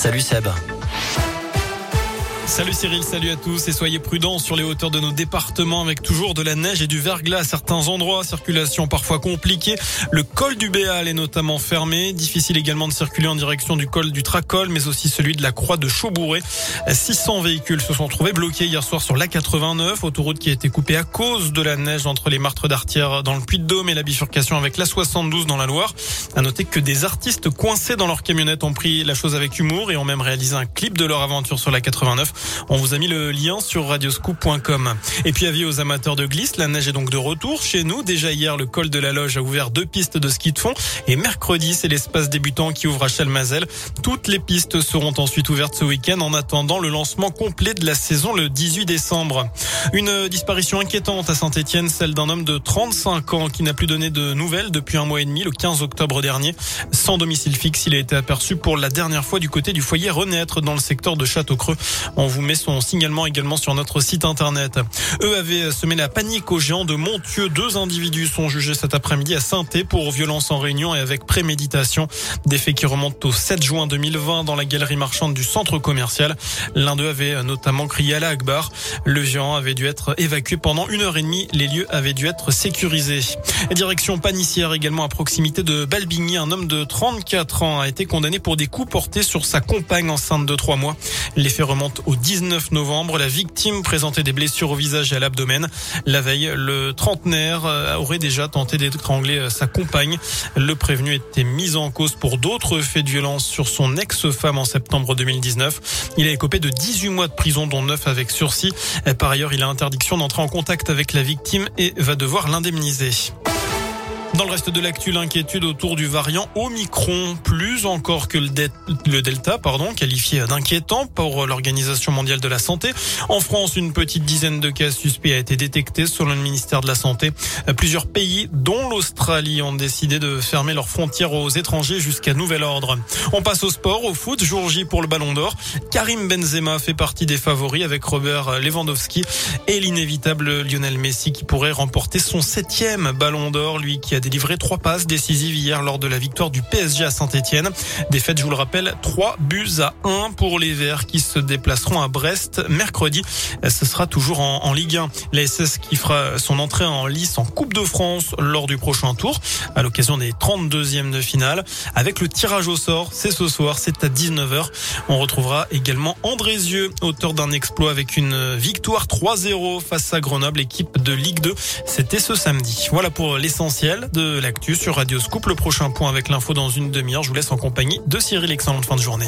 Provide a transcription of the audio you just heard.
Salut Seb. Salut Cyril, salut à tous et soyez prudents sur les hauteurs de nos départements avec toujours de la neige et du verglas à certains endroits. Circulation parfois compliquée. Le col du Béal est notamment fermé. Difficile également de circuler en direction du col du Tracol, mais aussi celui de la Croix de Chaubouré. 600 véhicules se sont trouvés bloqués hier soir sur l'A89, autoroute qui a été coupée à cause de la neige entre les martres d'Artière dans le Puy-de-Dôme et la bifurcation avec la 72 dans la Loire. À noter que des artistes coincés dans leur camionnette ont pris la chose avec humour et ont même réalisé un clip de leur aventure sur la 89. On vous a mis le lien sur radioscoop.com. Et puis avis aux amateurs de glisse, la neige est donc de retour chez nous. Déjà hier, le col de la Loge a ouvert deux pistes de ski de fond et mercredi, c'est l'espace débutant qui ouvre à Chalmazel. Toutes les pistes seront ensuite ouvertes ce week-end en attendant le lancement complet de la saison le 18 décembre. Une disparition inquiétante à Saint-Etienne, celle d'un homme de 35 ans qui n'a plus donné de nouvelles depuis un mois et demi, le 15 octobre dernier. Sans domicile fixe, il a été aperçu pour la dernière fois du côté du foyer Renaître dans le secteur de Château-Creux. Vous met son signalement également sur notre site internet. Eux avaient semé la panique aux géants de Montieux. Deux individus sont jugés cet après-midi à saint pour violence en réunion et avec préméditation. Des faits qui remontent au 7 juin 2020 dans la galerie marchande du centre commercial. L'un d'eux avait notamment crié à la Akbar. Le géant avait dû être évacué pendant une heure et demie. Les lieux avaient dû être sécurisés. Direction panissière également à proximité de Balbigny. Un homme de 34 ans a été condamné pour des coups portés sur sa compagne enceinte de trois mois. Les faits remontent au 19 novembre. La victime présentait des blessures au visage et à l'abdomen. La veille, le trentenaire euh, aurait déjà tenté d'étrangler euh, sa compagne. Le prévenu était mis en cause pour d'autres faits de violence sur son ex-femme en septembre 2019. Il a écopé de 18 mois de prison, dont 9 avec sursis. Par ailleurs, il a interdiction d'entrer en contact avec la victime et va devoir l'indemniser. Dans le reste de l'actu, l'inquiétude autour du variant Omicron, plus encore que le, Delta, pardon, qualifié d'inquiétant pour l'Organisation mondiale de la santé. En France, une petite dizaine de cas suspects a été détecté selon le ministère de la Santé. Plusieurs pays, dont l'Australie, ont décidé de fermer leurs frontières aux étrangers jusqu'à nouvel ordre. On passe au sport, au foot, jour J pour le Ballon d'Or. Karim Benzema fait partie des favoris avec Robert Lewandowski et l'inévitable Lionel Messi qui pourrait remporter son septième Ballon d'Or, lui qui a délivré trois passes décisives hier lors de la victoire du PSG à Saint-Etienne. Défaite, je vous le rappelle, trois buts à 1 pour les Verts qui se déplaceront à Brest mercredi. Ce sera toujours en, Ligue 1. La SS qui fera son entrée en lice en Coupe de France lors du prochain tour à l'occasion des 32e de finale avec le tirage au sort. C'est ce soir, c'est à 19h. On retrouvera également Andrézieux, auteur d'un exploit avec une victoire 3-0 face à Grenoble, équipe de Ligue 2. C'était ce samedi. Voilà pour l'essentiel de l'actu sur Radio Scoop. Le prochain point avec l'info dans une demi-heure. Je vous laisse en compagnie de Cyril. Excellente fin de journée.